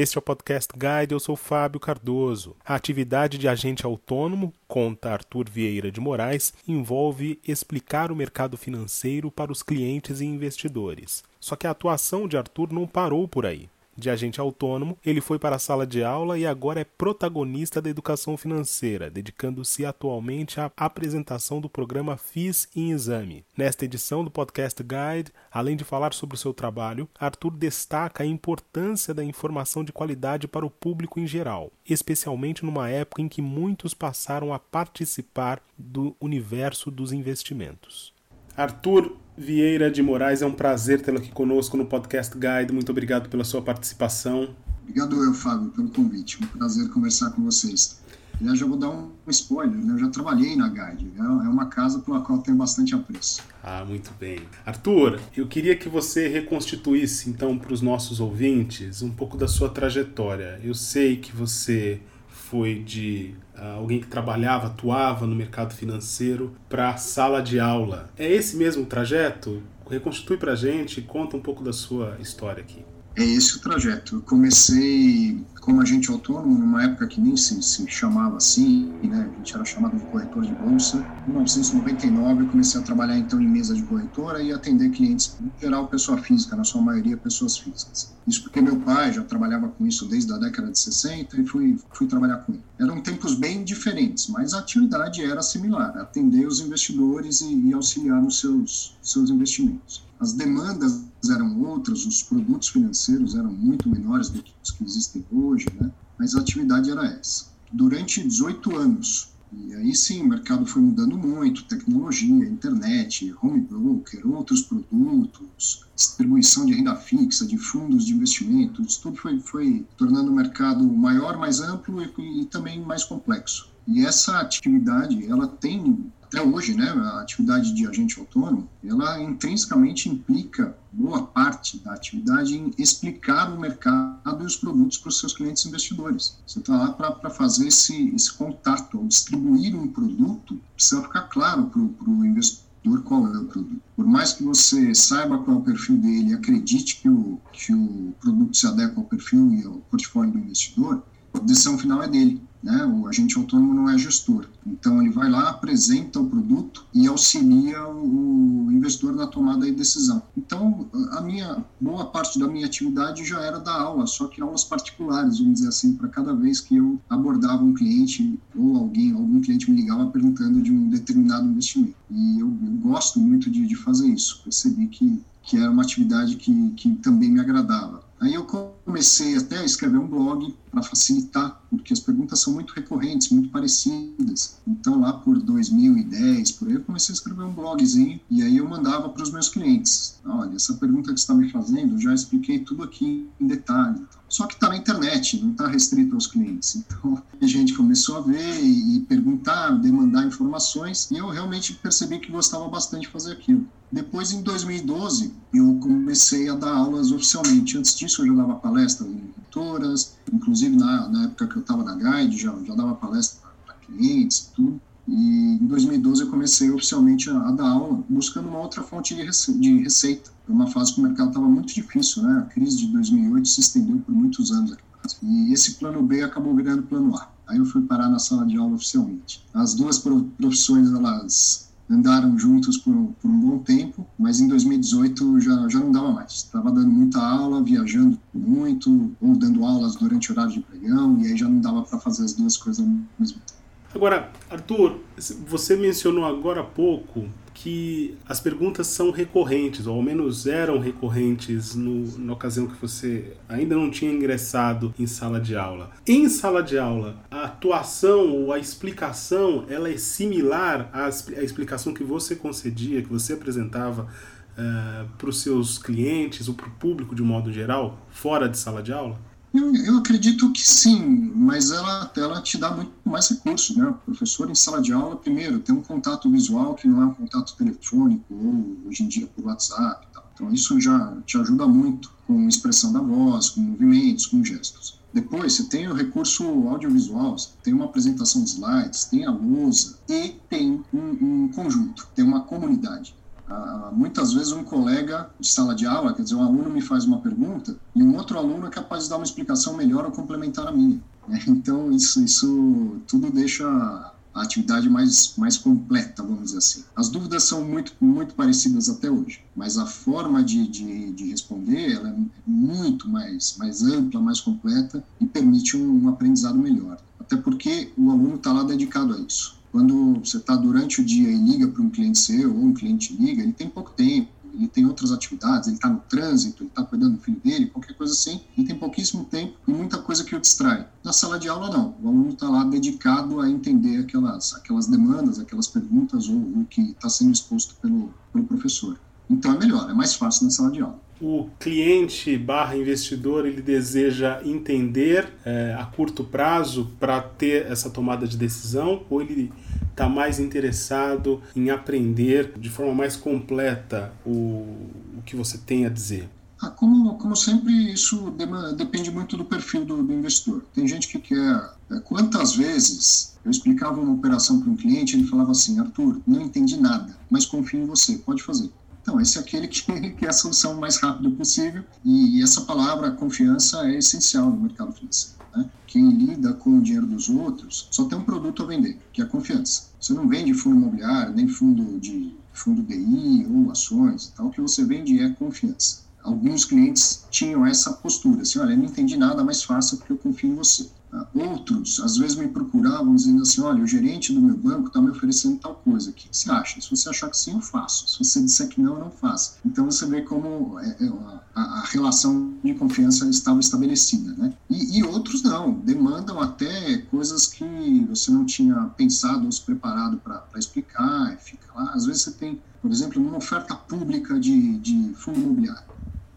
Este é o Podcast Guide, eu sou Fábio Cardoso. A atividade de agente autônomo, conta Arthur Vieira de Moraes, envolve explicar o mercado financeiro para os clientes e investidores. Só que a atuação de Arthur não parou por aí de agente autônomo, ele foi para a sala de aula e agora é protagonista da educação financeira, dedicando-se atualmente à apresentação do programa FIS em Exame. Nesta edição do Podcast Guide, além de falar sobre o seu trabalho, Arthur destaca a importância da informação de qualidade para o público em geral, especialmente numa época em que muitos passaram a participar do universo dos investimentos. Arthur Vieira de Moraes, é um prazer tê-lo aqui conosco no Podcast Guide. Muito obrigado pela sua participação. Obrigado eu, Fábio, pelo convite. Um prazer conversar com vocês. Eu já vou dar um spoiler, né? eu já trabalhei na Guide, é, é uma casa pela qual tenho bastante apreço. Ah, muito bem. Arthur, eu queria que você reconstituísse então para os nossos ouvintes um pouco da sua trajetória. Eu sei que você foi de uh, alguém que trabalhava, atuava no mercado financeiro para sala de aula. É esse mesmo trajeto? Reconstitui para gente, conta um pouco da sua história aqui. É esse o trajeto. Eu comecei como agente autônomo numa época que nem se, se chamava assim, né? A gente era chamado de corretor de bolsa. Em 1999 eu comecei a trabalhar então em mesa de corretora e atender clientes, em geral pessoa física, na sua maioria pessoas físicas. Isso porque meu pai já trabalhava com isso desde a década de 60 e fui, fui trabalhar com ele. Eram tempos bem diferentes, mas a atividade era similar, atender os investidores e, e auxiliar nos seus, seus investimentos. As demandas eram outras, os produtos financeiros eram muito menores do que os que existem hoje, né? mas a atividade era essa. Durante 18 anos, e aí sim, o mercado foi mudando muito, tecnologia, internet, home broker, outros produtos, distribuição de renda fixa, de fundos de investimento, isso tudo foi, foi tornando o mercado maior, mais amplo e, e também mais complexo. E essa atividade, ela tem até hoje, né, a atividade de agente autônomo, ela intrinsecamente implica boa parte da atividade em explicar o mercado e os produtos para os seus clientes investidores. Você está lá para fazer esse, esse contato, distribuir um produto, precisa ficar claro para o investidor qual é o produto. Por mais que você saiba qual é o perfil dele acredite que o, que o produto se adequa ao perfil e ao portfólio do investidor, a decisão final é dele. Né? O agente autônomo não é gestor. Então, ele vai lá, apresenta o produto e auxilia o investidor na tomada de decisão. Então, a minha boa parte da minha atividade já era dar aula, só que aulas particulares, vamos dizer assim, para cada vez que eu abordava um cliente ou alguém, algum cliente me ligava perguntando de um determinado investimento. E eu, eu gosto muito de, de fazer isso. Percebi que, que era uma atividade que, que também me agradava. Aí eu comecei até a escrever um blog para facilitar, porque as perguntas são muito recorrentes, muito parecidas. Então, lá por 2010, por aí, eu comecei a escrever um blogzinho e aí eu mandava para os meus clientes. Olha, essa pergunta que você está me fazendo, eu já expliquei tudo aqui em detalhe. Só que está na internet, não está restrito aos clientes. Então, a gente começou a ver e perguntar, demandar informações, e eu realmente percebi que gostava bastante de fazer aquilo. Depois, em 2012, eu comecei a dar aulas oficialmente. Antes disso, eu já dava palestra em editoras, inclusive na, na época que eu estava na Guide, já, já dava palestra para clientes e tudo. E em 2012 eu comecei oficialmente a, a, dar aula, buscando uma outra fonte de, rece de receita. Foi uma fase que o mercado estava muito difícil, né? A crise de 2008 se estendeu por muitos anos aqui. E esse plano B acabou virando plano A. Aí eu fui parar na sala de aula oficialmente. As duas profissões, elas andaram juntos por, por, um bom tempo, mas em 2018 já, já não dava mais. Estava dando muita aula, viajando muito, ou dando aulas durante o horário de pregão, e aí já não dava para fazer as duas coisas ao mesmo tempo. Agora, Arthur, você mencionou agora há pouco que as perguntas são recorrentes, ou ao menos eram recorrentes no, na ocasião que você ainda não tinha ingressado em sala de aula. Em sala de aula, a atuação ou a explicação ela é similar à, à explicação que você concedia, que você apresentava uh, para os seus clientes ou para o público de modo geral, fora de sala de aula? Eu, eu, acredito que sim, mas ela, ela te dá muito mais recursos, né? O professor em sala de aula, primeiro, tem um contato visual que não é um contato telefônico ou hoje em dia por WhatsApp. Tal. Então isso já te ajuda muito com expressão da voz, com movimentos, com gestos. Depois você tem o recurso audiovisual, tem uma apresentação de slides, tem a lousa e tem um, um conjunto, tem uma comunidade. Ah, muitas vezes um colega de sala de aula, quer dizer, um aluno me faz uma pergunta e um outro aluno é capaz de dar uma explicação melhor ou complementar a minha. Né? Então, isso, isso tudo deixa a atividade mais, mais completa, vamos dizer assim. As dúvidas são muito, muito parecidas até hoje, mas a forma de, de, de responder ela é muito mais, mais ampla, mais completa e permite um, um aprendizado melhor. Até porque o aluno está lá dedicado a isso. Quando você está durante o dia e liga para um cliente seu ou um cliente liga, ele tem pouco tempo, ele tem outras atividades, ele está no trânsito, ele está cuidando do filho dele, qualquer coisa assim, ele tem pouquíssimo tempo e muita coisa que o distrai. Na sala de aula, não. O aluno está lá dedicado a entender aquelas, aquelas demandas, aquelas perguntas ou o que está sendo exposto pelo, pelo professor. Então é melhor, é mais fácil na sala de aula o cliente barra investidor ele deseja entender é, a curto prazo para ter essa tomada de decisão ou ele está mais interessado em aprender de forma mais completa o, o que você tem a dizer? Ah, como, como sempre, isso depende muito do perfil do, do investidor. Tem gente que quer. É, quantas vezes eu explicava uma operação para um cliente ele falava assim: Arthur, não entendi nada, mas confio em você, pode fazer. Então, esse é aquele que, que é a solução mais rápida possível e, e essa palavra, confiança, é essencial no mercado financeiro. Né? Quem lida com o dinheiro dos outros só tem um produto a vender, que é a confiança. Você não vende fundo imobiliário, nem fundo de fundo DI ou ações. Então, o que você vende é confiança. Alguns clientes tinham essa postura, assim, olha, eu não entendi nada, mas faça porque eu confio em você. Outros, às vezes, me procuravam dizendo assim: olha, o gerente do meu banco está me oferecendo tal coisa, o que, você acha? Se você achar que sim, eu faço. Se você disser que não, eu não faço. Então você vê como é, é, a relação de confiança estava estabelecida. Né? E, e, outros não, demandam até coisas que você não tinha pensado ou se preparado para explicar, fica lá. Às vezes você tem, por exemplo, uma oferta pública de, de fundo imobiliário.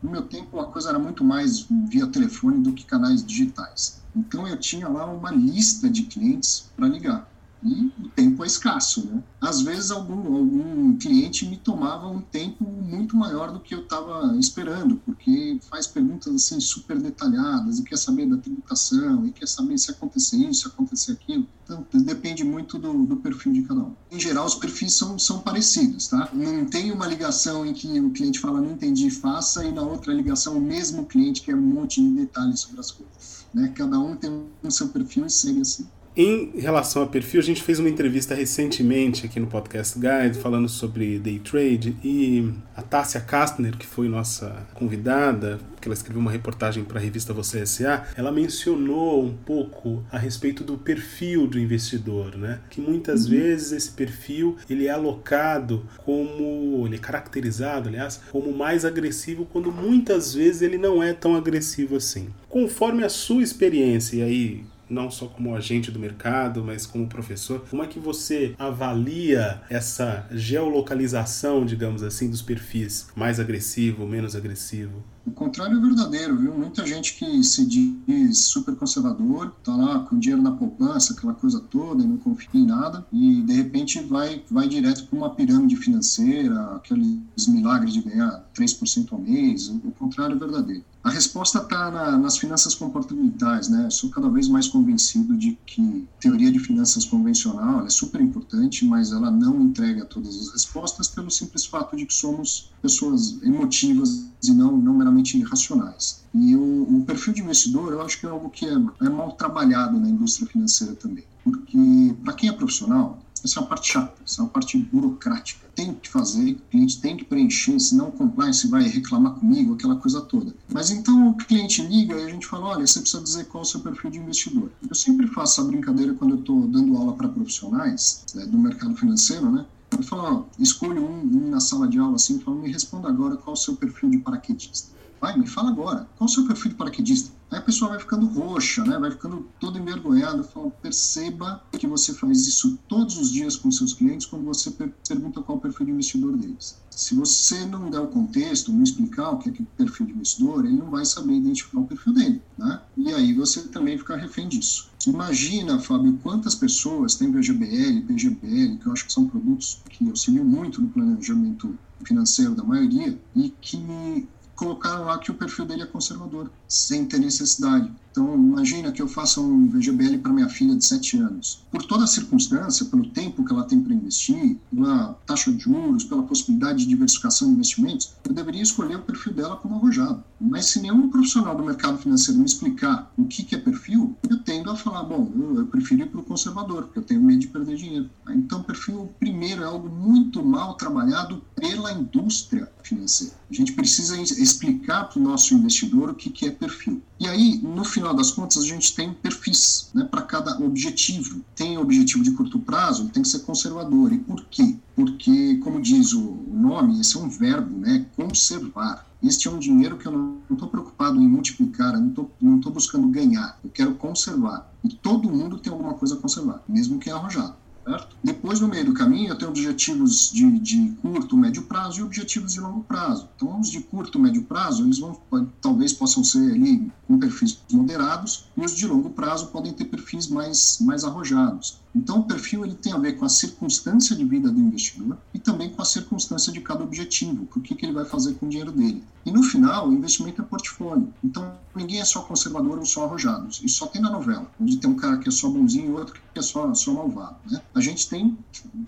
No meu tempo, a coisa era muito mais via telefone do que canais digitais. Então eu tinha lá uma lista de clientes para ligar. E o tempo é escasso, né? Às vezes algum, algum cliente me tomava um tempo muito maior do que eu estava esperando, porque faz perguntas assim super detalhadas e quer saber da tributação e quer saber se acontecer isso, se acontecer aquilo. Então depende muito do, do perfil de cada um. Em geral os perfis são, são parecidos, tá? Não tem uma ligação em que o cliente fala não entendi, faça e na outra ligação o mesmo cliente quer um monte de detalhes sobre as coisas. Né? Cada um tem o seu perfil e segue assim. Em relação a perfil, a gente fez uma entrevista recentemente aqui no Podcast Guide falando sobre day trade e a Tássia Kastner, que foi nossa convidada, que ela escreveu uma reportagem para a revista Você SA, ela mencionou um pouco a respeito do perfil do investidor, né? Que muitas uhum. vezes esse perfil ele é alocado como, ele é caracterizado, aliás, como mais agressivo, quando muitas vezes ele não é tão agressivo assim. Conforme a sua experiência, e aí não só como agente do mercado, mas como professor. Como é que você avalia essa geolocalização, digamos assim, dos perfis mais agressivo, menos agressivo? O contrário é verdadeiro, viu? Muita gente que se diz super conservador, tá lá com dinheiro na poupança, aquela coisa toda, e não confia em nada, e de repente vai, vai direto para uma pirâmide financeira, aqueles milagres de ganhar 3% ao mês. O contrário é verdadeiro. A resposta está na, nas finanças comportamentais, né? Sou cada vez mais convencido de que teoria de finanças convencional é super importante, mas ela não entrega todas as respostas pelo simples fato de que somos pessoas emotivas e não, não meramente racionais. E o, o perfil de investidor, eu acho que é algo que é, é mal trabalhado na indústria financeira também. Porque, para quem é profissional, essa é uma parte chata, essa é uma parte burocrática. Tem fazer, o cliente tem que preencher, senão o compliance vai reclamar comigo, aquela coisa toda. Mas então o cliente liga e a gente fala: olha, você precisa dizer qual é o seu perfil de investidor. Eu sempre faço essa brincadeira quando eu estou dando aula para profissionais é, do mercado financeiro, né? Eu falo: ó, escolho um, um, na sala de aula assim, e falo: me responda agora qual é o seu perfil de paraquedista. Vai, me fala agora, qual é o seu perfil de paraquedista? Aí a pessoa vai ficando roxa, né? vai ficando toda envergonhada. Fala, perceba que você faz isso todos os dias com seus clientes quando você per pergunta qual é o perfil de investidor deles. Se você não der o contexto, não explicar o que é, que é o perfil de investidor, ele não vai saber identificar o perfil dele. Né? E aí você também fica refém disso. Imagina, Fábio, quantas pessoas têm VGBL, PGBL, que eu acho que são produtos que auxiliam muito no planejamento financeiro da maioria, e que colocaram lá que o perfil dele é conservador, sem ter necessidade. Então, imagina que eu faça um VGBL para minha filha de 7 anos. Por toda a circunstância, pelo tempo que ela tem para investir, pela taxa de juros, pela possibilidade de diversificação de investimentos, eu deveria escolher o perfil dela como arrojado. Mas se nenhum profissional do mercado financeiro me explicar o que, que é perfil, eu tendo a falar, bom, eu, eu prefiro ir para o conservador, porque eu tenho medo de perder dinheiro. Então, perfil, primeiro, é algo muito mal trabalhado pela indústria financeira. A gente precisa explicar para o nosso investidor o que, que é perfil. E aí, no final das contas, a gente tem perfis né, para cada objetivo. Tem objetivo de curto prazo, tem que ser conservador. E por quê? Porque, como diz o nome, esse é um verbo, né? Conservar. Este é um dinheiro que eu não estou preocupado em multiplicar, eu não estou buscando ganhar, eu quero conservar. E todo mundo tem alguma coisa a conservar, mesmo que é arrojado. Certo? Depois, no meio do caminho, eu tenho objetivos de, de, curto, médio prazo e objetivos de longo prazo. Então, os de curto, médio prazo, eles vão, talvez possam ser ali com perfis moderados e os de longo prazo podem ter perfis mais, mais arrojados. Então, o perfil ele tem a ver com a circunstância de vida do investidor e também com a circunstância de cada objetivo, o que, que ele vai fazer com o dinheiro dele. E no final, o investimento é portfólio. Então, ninguém é só conservador ou só arrojado. Isso só tem na novela, onde tem um cara que é só bonzinho e outro que é só, só malvado. Né? A gente tem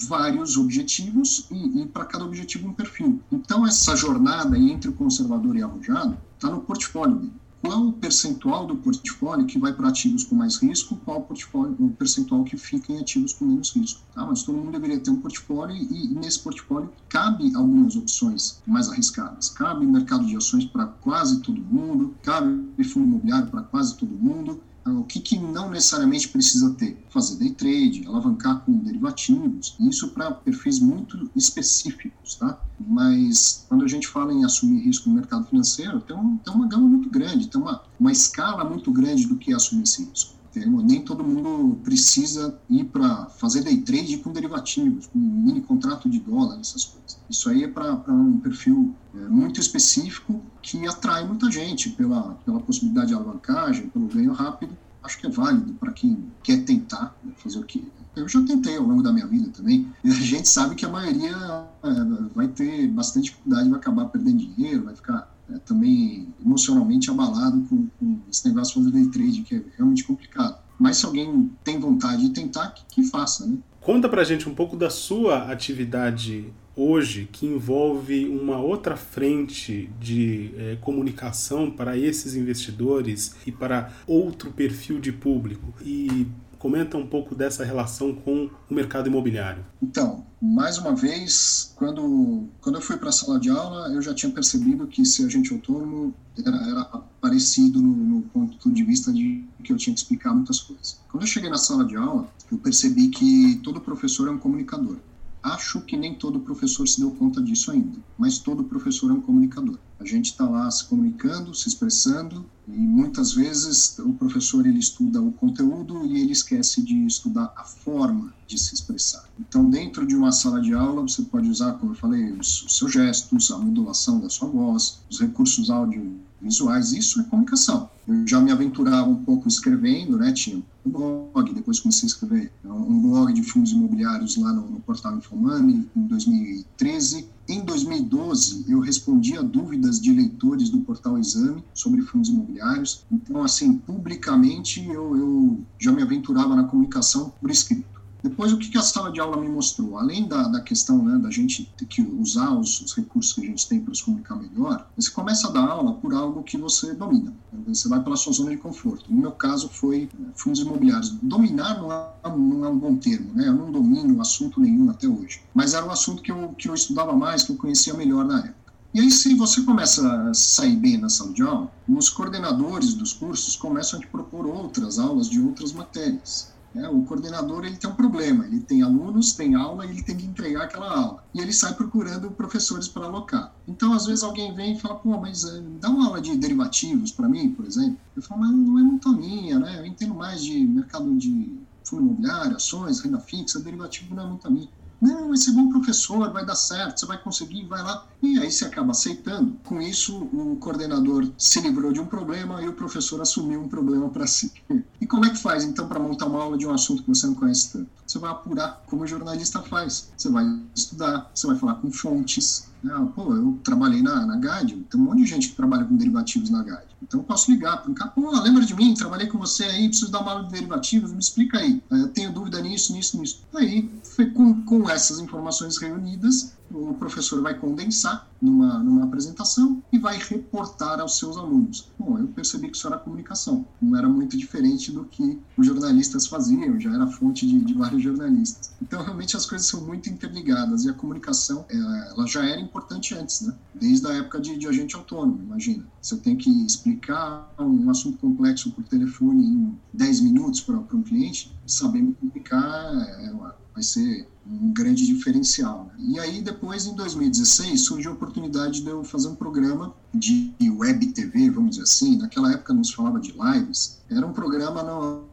vários objetivos e, e para cada objetivo um perfil. Então, essa jornada entre o conservador e arrojado está no portfólio dele qual o percentual do portfólio que vai para ativos com mais risco, qual portfólio, o percentual que fica em ativos com menos risco. Tá? Mas todo mundo deveria ter um portfólio e nesse portfólio cabe algumas opções mais arriscadas. Cabe mercado de ações para quase todo mundo, cabe fundo imobiliário para quase todo mundo, então, o que, que não necessariamente precisa ter? Fazer day trade, alavancar com derivativos, isso para perfis muito específicos, tá? Mas quando a gente fala em assumir risco no mercado financeiro, tem, um, tem uma gama muito grande, tem uma, uma escala muito grande do que é assumir esse risco. Nem todo mundo precisa ir para fazer day trade com derivativos, com mini contrato de dólar, essas coisas. Isso aí é para um perfil é, muito específico que atrai muita gente pela, pela possibilidade de alavancagem, pelo ganho rápido. Acho que é válido para quem quer tentar né, fazer o que. Eu já tentei ao longo da minha vida também. E a gente sabe que a maioria é, vai ter bastante dificuldade, vai acabar perdendo dinheiro, vai ficar é, também emocionalmente abalado com, com, esse negócio fazer day trade, que é realmente complicado. Mas se alguém tem vontade de tentar, que, que faça, né? Conta pra gente um pouco da sua atividade hoje que envolve uma outra frente de é, comunicação para esses investidores e para outro perfil de público. E Comenta um pouco dessa relação com o mercado imobiliário. Então, mais uma vez, quando, quando eu fui para a sala de aula, eu já tinha percebido que ser agente autônomo era, era parecido no, no, ponto de vista de que eu tinha que explicar muitas coisas. Quando eu cheguei na sala de aula, eu percebi que todo professor é um comunicador. Acho que nem todo professor se deu conta disso ainda, mas todo professor é um comunicador. A gente está lá se comunicando, se expressando, e muitas vezes o professor ele estuda o conteúdo e ele esquece de estudar a forma de se expressar. Então, dentro de uma sala de aula, você pode usar, como eu falei, os, os seus gestos, a modulação da sua voz, os recursos audiovisuais, isso é comunicação. Eu já me aventurava um pouco escrevendo, né? Tinha um blog, depois comecei a escrever um blog de fundos imobiliários lá no, no portal Infomoney em 2013. Em 2012, eu respondi a dúvidas de leitores do portal Exame sobre fundos imobiliários. Então, assim, publicamente eu, eu já me aventurava na comunicação por escrito. Depois, o que a sala de aula me mostrou? Além da, da questão né, da gente ter que usar os, os recursos que a gente tem para se comunicar melhor, você começa a dar aula por algo que você domina. Você vai pela sua zona de conforto. No meu caso, foi é, fundos imobiliários. Dominar não é, não é um bom termo, né? Eu não domino assunto nenhum até hoje. Mas era um assunto que eu, que eu estudava mais, que eu conhecia melhor na época. E aí, se você começa a sair bem na sala de aula, os coordenadores dos cursos começam a te propor outras aulas de outras matérias. É, o coordenador ele tem um problema, ele tem alunos, tem aula e ele tem que entregar aquela aula. E ele sai procurando professores para alocar. Então, às vezes, alguém vem e fala, pô, mas uh, dá uma aula de derivativos para mim, por exemplo. Eu falo, mas não é muito a minha, né? Eu entendo mais de mercado de fundo imobiliário, ações, renda fixa, derivativo não é muito a minha. Não, você é bom professor, vai dar certo, você vai conseguir, vai lá. E aí você acaba aceitando. Com isso, o coordenador se livrou de um problema e o professor assumiu um problema para si. E como é que faz, então, para montar uma aula de um assunto que você não conhece tanto? Você vai apurar como o jornalista faz. Você vai estudar, você vai falar com fontes, Ah, pô, eu trabalhei na, na GAD, tem um monte de gente que trabalha com derivativos na GAD. Então eu posso ligar para um cara, pô, lembra de mim, trabalhei com você aí, preciso dar uma aula de derivativos, me explica aí. Eu tenho dúvida nisso, nisso, nisso. Aí, com, com essas informações reunidas, o professor vai condensar numa, numa apresentação e vai reportar aos seus alunos. Bom, eu percebi que isso era comunicação, não era muito diferente do que os jornalistas faziam, já era fonte de, de vários jornalistas. Então, realmente, as coisas são muito interligadas e a comunicação, é, ela já era importante antes, né? Desde a época de, de agente autônomo, imagina. Você tem que explicar um assunto complexo por telefone em 10 minutos para um cliente, sabendo comunicar é, vai ser um grande diferencial. Né? E aí, depois, em 2016, surgiu a oportunidade de eu fazer um programa de web TV, vamos dizer assim. Naquela época não se falava de lives. Era um programa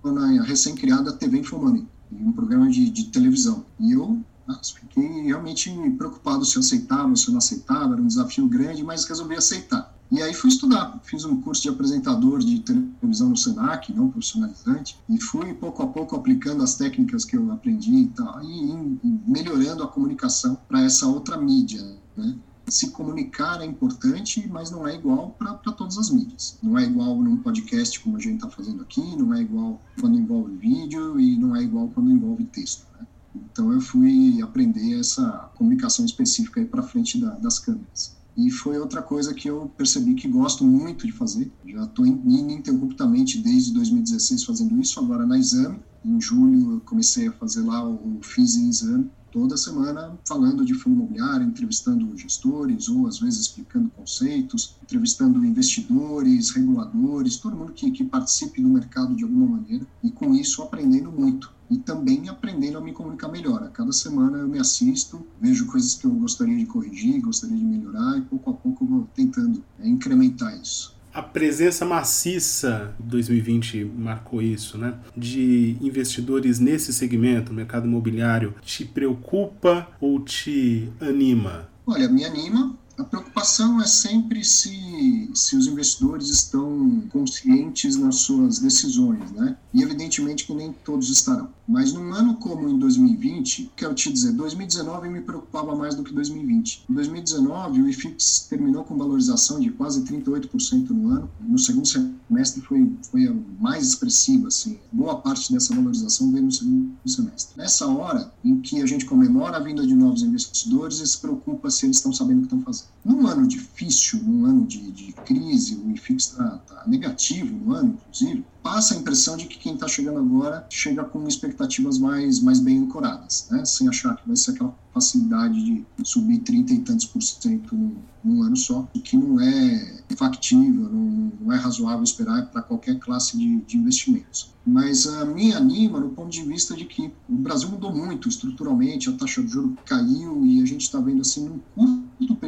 na recém-criada TV Infomoney, um programa de, de televisão. E eu fiquei realmente preocupado se eu aceitava, se eu não aceitava. Era um desafio grande, mas resolvi aceitar. E aí fui estudar, fiz um curso de apresentador de televisão no Senac, não profissionalizante, e fui pouco a pouco aplicando as técnicas que eu aprendi e tal, e, melhorando a comunicação para essa outra mídia, né? se comunicar é importante, mas não é igual para todas as mídias. Não é igual num podcast como a gente está fazendo aqui, não é igual quando envolve vídeo e não é igual quando envolve texto. Né? Então eu fui aprender essa comunicação específica para frente da, das câmeras. E foi outra coisa que eu percebi que gosto muito de fazer. Já estou ininterruptamente desde 2016 fazendo isso, agora na Exame. Em julho eu comecei a fazer lá o FIS em Exame, toda semana falando de fundo imobiliário, entrevistando gestores ou às vezes explicando conceitos, entrevistando investidores, reguladores, todo mundo que, que participe do mercado de alguma maneira e com isso aprendendo muito e também aprendendo a me comunicar melhor. A cada semana eu me assisto, vejo coisas que eu gostaria de corrigir, gostaria de melhorar e pouco a pouco eu vou tentando é, incrementar isso. A presença maciça 2020 marcou isso, né? De investidores nesse segmento, mercado imobiliário, te preocupa ou te anima? Olha, me anima a preocupação é sempre se, se os investidores estão conscientes nas suas decisões, né? E evidentemente que nem todos estarão. Mas num ano como em 2020, quero te dizer, 2019 me preocupava mais do que 2020. Em 2019, o IFIX terminou com valorização de quase 38% no ano. No segundo semestre foi, foi a mais expressiva, assim. Boa parte dessa valorização veio no segundo semestre. Nessa hora em que a gente comemora a vinda de novos investidores e se preocupa se eles estão sabendo o que estão fazendo. Num ano difícil, num ano de, de crise, o IFIX está tá negativo no ano, inclusive, passa a impressão de que quem está chegando agora chega com expectativas mais, mais bem ancoradas, né? sem achar que vai ser aquela facilidade de subir 30 e tantos por cento num, num ano só, o que não é factível, não, não é razoável esperar para qualquer classe de, de, investimentos. Mas a me anima no ponto de vista de que o Brasil mudou muito estruturalmente, a taxa de juros caiu e a gente está vendo assim num curto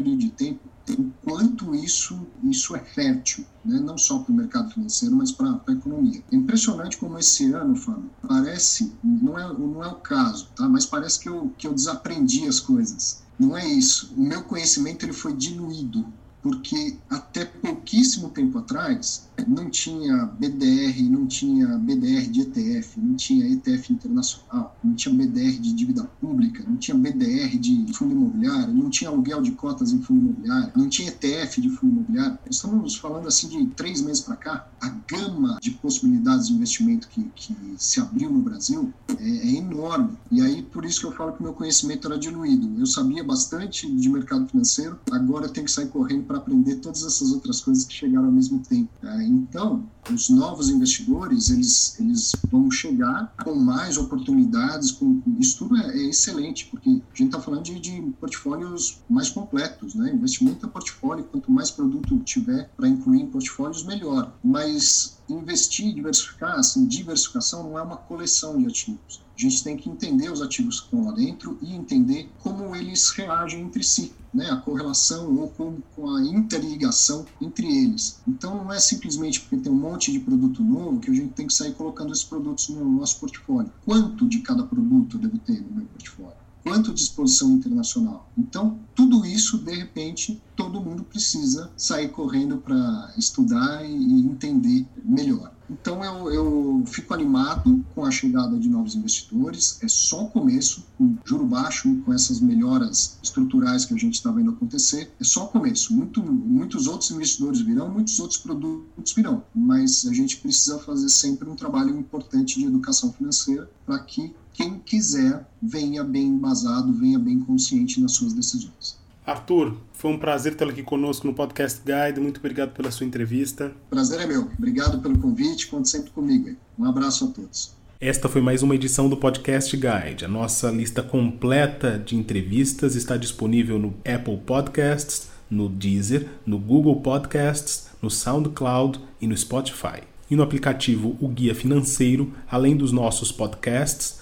período de tempo o quanto isso, isso é fértil, né? não só para o mercado financeiro, mas para a economia. É impressionante como esse ano, Fábio, parece, não é, não é o caso, tá? mas parece que eu, que eu desaprendi as coisas. Não é isso. O meu conhecimento ele foi diluído porque até pouquíssimo tempo atrás não tinha BDR, não tinha BDR de ETF, não tinha ETF internacional, não tinha BDR de dívida pública, não tinha BDR de fundo imobiliário, não tinha aluguel de cotas em fundo imobiliário, não tinha ETF de fundo imobiliário. Estamos falando assim de três meses para cá, a gama de possibilidades de investimento que, que se abriu no Brasil é, é enorme. E aí, por isso que eu falo que meu conhecimento era diluído. Eu sabia bastante de mercado financeiro, agora eu tenho que sair correndo para aprender todas essas outras coisas que chegaram ao mesmo tempo. É, então, os novos investidores, eles, eles vão chegar com mais oportunidades, com, isso tudo é, é excelente, porque a gente está falando de, de, portfólios mais completos, né? Investimento é portfólio, quanto mais produto tiver para incluir em portfólios, melhor. Mas investir, diversificar, assim, diversificação não é uma coleção de ativos. A gente tem que entender os ativos que estão lá dentro e entender como eles reagem entre si, né? a correlação ou com, com a interligação entre eles. Então, não é simplesmente porque tem um monte de produto novo que a gente tem que sair colocando esses produtos no nosso portfólio. Quanto de cada produto eu devo ter no meu portfólio? Quanto de exposição internacional. Então, tudo isso, de repente, todo mundo precisa sair correndo para estudar e entender melhor. Então, eu, eu fico animado com a chegada de novos investidores. É só o começo, com juro baixo, com essas melhoras estruturais que a gente está vendo acontecer. É só o começo. Muito, muitos outros investidores virão, muitos outros produtos virão. Mas a gente precisa fazer sempre um trabalho importante de educação financeira para que quem quiser venha bem embasado, venha bem consciente nas suas decisões. Arthur, foi um prazer tê-lo aqui conosco no Podcast Guide. Muito obrigado pela sua entrevista. Prazer é meu. Obrigado pelo convite. Conte sempre comigo. Um abraço a todos. Esta foi mais uma edição do Podcast Guide. A nossa lista completa de entrevistas está disponível no Apple Podcasts, no Deezer, no Google Podcasts, no SoundCloud e no Spotify. E no aplicativo O Guia Financeiro, além dos nossos podcasts,